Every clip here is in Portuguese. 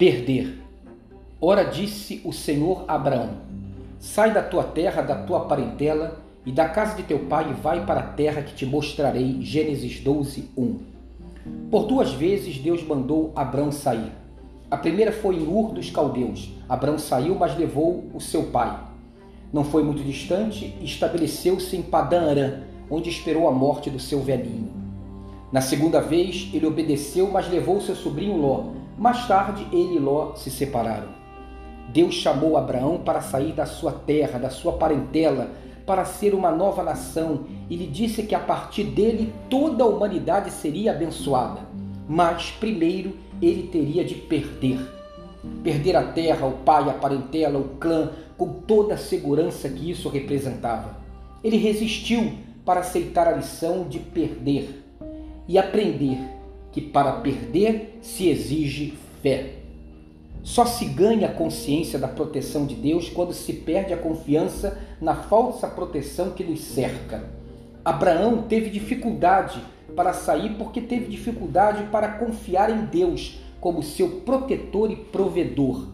Perder. Ora disse o Senhor a Abraão: Sai da tua terra, da tua parentela e da casa de teu pai e vai para a terra que te mostrarei. Gênesis 12, 1. Por duas vezes Deus mandou Abraão sair. A primeira foi em Ur dos Caldeus. Abraão saiu, mas levou o seu pai. Não foi muito distante e estabeleceu-se em Padã Arã, onde esperou a morte do seu velhinho. Na segunda vez, ele obedeceu, mas levou seu sobrinho Ló. Mais tarde, ele e Ló se separaram. Deus chamou Abraão para sair da sua terra, da sua parentela, para ser uma nova nação e lhe disse que a partir dele toda a humanidade seria abençoada. Mas primeiro ele teria de perder. Perder a terra, o pai, a parentela, o clã, com toda a segurança que isso representava. Ele resistiu para aceitar a lição de perder e aprender que para perder se exige fé. Só se ganha a consciência da proteção de Deus quando se perde a confiança na falsa proteção que nos cerca. Abraão teve dificuldade para sair porque teve dificuldade para confiar em Deus como seu protetor e provedor.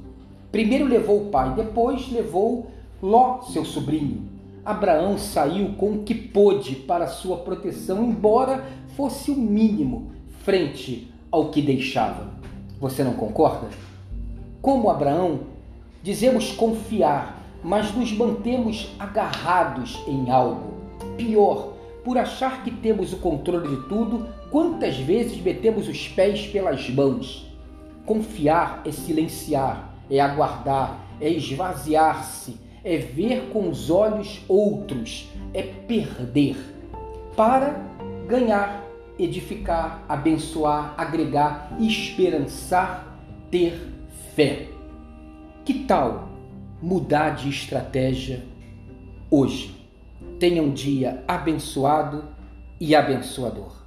Primeiro levou o pai, depois levou Ló, seu sobrinho. Abraão saiu com o que pôde para sua proteção, embora fosse o mínimo frente ao que deixava. Você não concorda? Como Abraão, dizemos confiar, mas nos mantemos agarrados em algo. Pior, por achar que temos o controle de tudo, quantas vezes metemos os pés pelas mãos? Confiar é silenciar, é aguardar, é esvaziar-se, é ver com os olhos outros, é perder para ganhar, edificar, abençoar, agregar, esperançar, ter fé. Que tal mudar de estratégia hoje? Tenha um dia abençoado e abençoador.